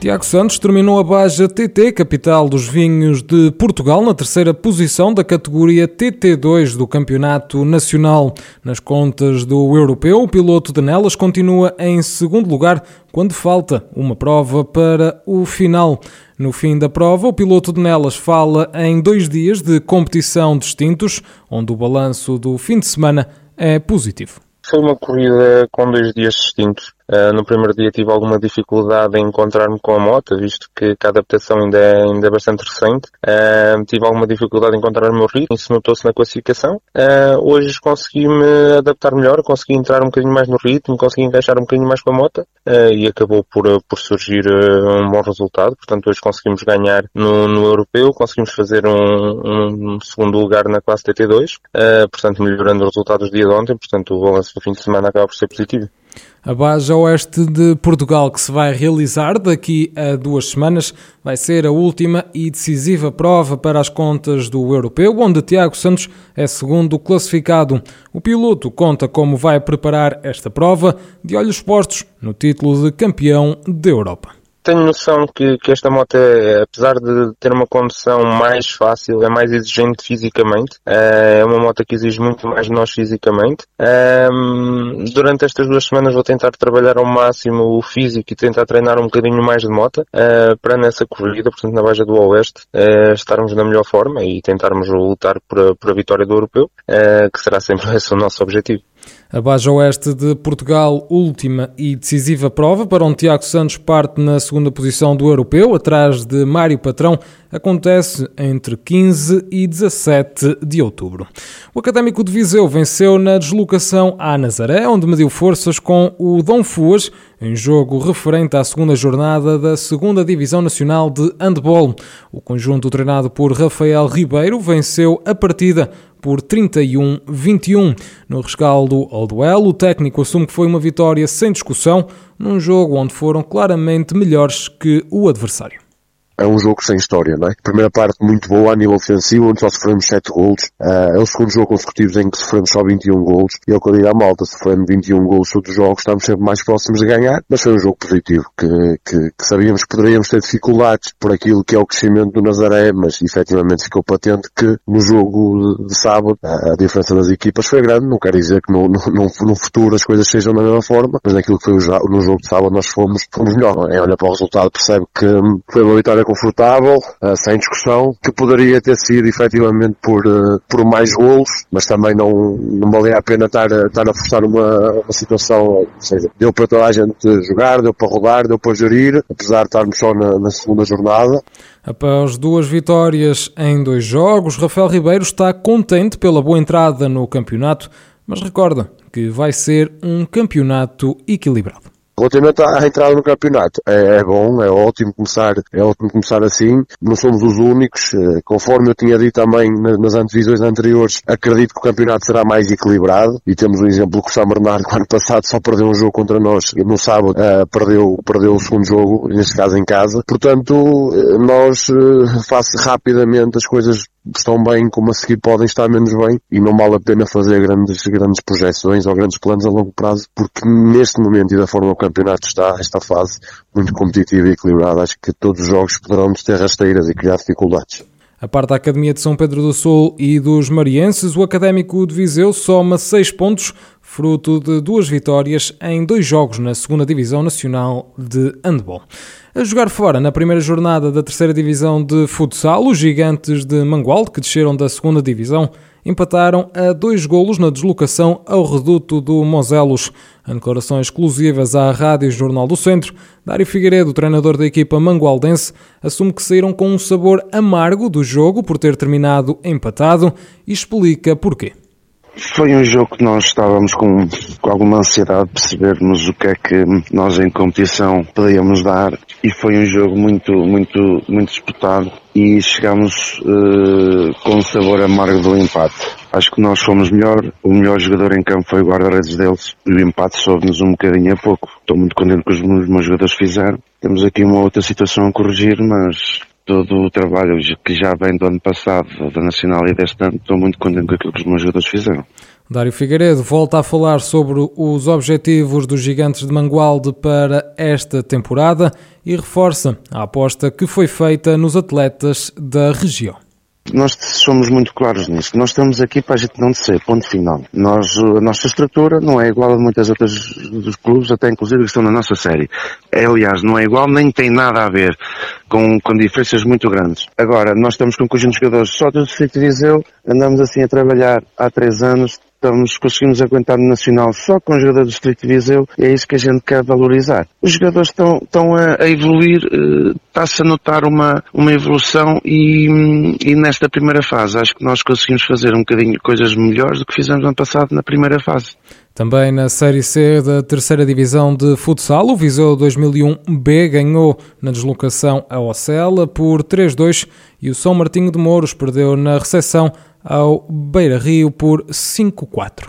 Tiago Santos terminou a Baja TT, capital dos vinhos de Portugal, na terceira posição da categoria TT2 do Campeonato Nacional. Nas contas do europeu, o piloto de Nelas continua em segundo lugar quando falta uma prova para o final. No fim da prova, o piloto de Nelas fala em dois dias de competição distintos, onde o balanço do fim de semana é positivo. Foi uma corrida com dois dias distintos. Uh, no primeiro dia tive alguma dificuldade em encontrar-me com a moto, visto que, a adaptação ainda é, ainda é bastante recente. Uh, tive alguma dificuldade em encontrar o meu ritmo, isso notou-se na classificação. Uh, hoje consegui-me adaptar melhor, consegui entrar um bocadinho mais no ritmo, consegui encaixar um bocadinho mais com a moto e acabou por, por surgir um bom resultado. Portanto, hoje conseguimos ganhar no, no europeu, conseguimos fazer um, um, segundo lugar na classe TT2, portanto, melhorando os resultados do dia de ontem. Portanto, o balanço do fim de semana acaba por ser positivo. A Baja Oeste de Portugal, que se vai realizar daqui a duas semanas, vai ser a última e decisiva prova para as contas do Europeu, onde Tiago Santos é segundo classificado. O piloto conta como vai preparar esta prova, de olhos postos no título de campeão da Europa tenho noção que, que esta moto, é, apesar de ter uma condução mais fácil, é mais exigente fisicamente. Eh, é uma moto que exige muito mais de nós fisicamente. Ehm, durante estas duas semanas vou tentar trabalhar ao máximo o físico e tentar treinar um bocadinho mais de moto eh, para nessa corrida, portanto na Baja do Oeste, eh, estarmos na melhor forma e tentarmos lutar por a, por a vitória do Europeu, que será sempre esse o nosso objetivo. A Baja Oeste de Portugal, última e decisiva prova, para onde Tiago Santos parte na segunda posição do europeu, atrás de Mário Patrão, acontece entre 15 e 17 de outubro. O Académico de Viseu venceu na deslocação à Nazaré, onde mediu forças com o Dom Fuas, em jogo referente à segunda jornada da segunda Divisão Nacional de Handball. O conjunto treinado por Rafael Ribeiro venceu a partida por 31-21. No rescaldo ao duelo, o técnico assume que foi uma vitória sem discussão num jogo onde foram claramente melhores que o adversário é um jogo sem história, não é? Primeira parte muito boa a nível ofensivo, onde só sofremos 7 golos. Uh, é o segundo jogo consecutivo em que sofremos só 21 golos. E é o que eu digo à malta, sofrendo 21 golos todos os jogos, estamos sempre mais próximos de ganhar, mas foi um jogo positivo, que, que, que sabíamos que poderíamos ter dificuldades por aquilo que é o crescimento do Nazaré, mas efetivamente ficou patente que no jogo de, de sábado a, a, diferença das equipas foi grande, não quer dizer que no, no, no, futuro as coisas sejam da mesma forma, mas naquilo que foi o, no jogo de sábado nós fomos, fomos melhor. É? Olha para o resultado, percebe que hum, foi uma vitória confortável, uh, sem discussão, que poderia ter sido efetivamente por, uh, por mais golos, mas também não, não valia a pena estar, estar a forçar uma, uma situação, ou seja, deu para toda a gente jogar, deu para rodar, deu para gerir, apesar de estarmos só na, na segunda jornada. Após duas vitórias em dois jogos, Rafael Ribeiro está contente pela boa entrada no campeonato, mas recorda que vai ser um campeonato equilibrado. Relativamente à entrada no campeonato, é, é, bom, é ótimo começar, é ótimo começar assim. Não somos os únicos, eh, conforme eu tinha dito também nas antevisões anteriores, acredito que o campeonato será mais equilibrado e temos um exemplo que o São Bernardo, ano passado, só perdeu um jogo contra nós no sábado, uh, perdeu, perdeu o segundo jogo, neste caso em casa. Portanto, eh, nós, uh, rapidamente as coisas estão bem como a seguir podem estar menos bem e não vale a pena fazer grandes, grandes projeções ou grandes planos a longo prazo porque neste momento e da forma o campeonato está, esta fase muito competitiva e equilibrada, acho que todos os jogos poderão ter rasteiras e criar dificuldades. A parte da Academia de São Pedro do Sul e dos Marienses, o Académico de Viseu soma 6 pontos, fruto de duas vitórias em dois jogos na segunda Divisão Nacional de Handball. A jogar fora na primeira jornada da terceira Divisão de Futsal, os gigantes de Mangualde, que desceram da segunda Divisão, empataram a dois golos na deslocação ao reduto do Moselos. Em declarações exclusivas à Rádio Jornal do Centro, Dário Figueiredo, treinador da equipa mangualdense, assume que saíram com um sabor amargo do jogo por ter terminado empatado e explica porquê. Foi um jogo que nós estávamos com, com alguma ansiedade de percebermos o que é que nós em competição podíamos dar e foi um jogo muito, muito, muito disputado e chegámos uh, com um sabor amargo do empate. Acho que nós fomos melhor, o melhor jogador em campo foi o guarda-redes deles e o empate soube-nos um bocadinho a pouco. Estou muito contente com os meus jogadores fizeram. Temos aqui uma outra situação a corrigir, mas todo o trabalho que já vem do ano passado, da Nacional e deste ano, estou muito contente com aquilo que os meus jogadores fizeram. Dário Figueiredo volta a falar sobre os objetivos dos Gigantes de Mangualde para esta temporada e reforça a aposta que foi feita nos atletas da região. Nós somos muito claros nisso. Nós estamos aqui para a gente não descer, ponto final. Nós, a nossa estrutura não é igual a muitas outras dos clubes, até inclusive que estão na nossa série. É, aliás, não é igual, nem tem nada a ver com, com diferenças muito grandes. Agora, nós estamos com um conjunto de jogadores só do Distrito de Viseu, andamos assim a trabalhar há três anos, estamos, conseguimos aguentar no Nacional só com jogadores do Distrito de Viseu e é isso que a gente quer valorizar. Os jogadores estão, estão a, evoluir, uh, está-se a notar uma, uma evolução e, e nesta primeira fase acho que nós conseguimos fazer um bocadinho coisas melhores do que fizemos no ano passado na primeira fase. Também na Série C da terceira divisão de futsal, o Viseu 2001B ganhou na deslocação a Ocela por 3-2 e o São Martinho de Mouros perdeu na recepção ao Beira Rio por 5-4.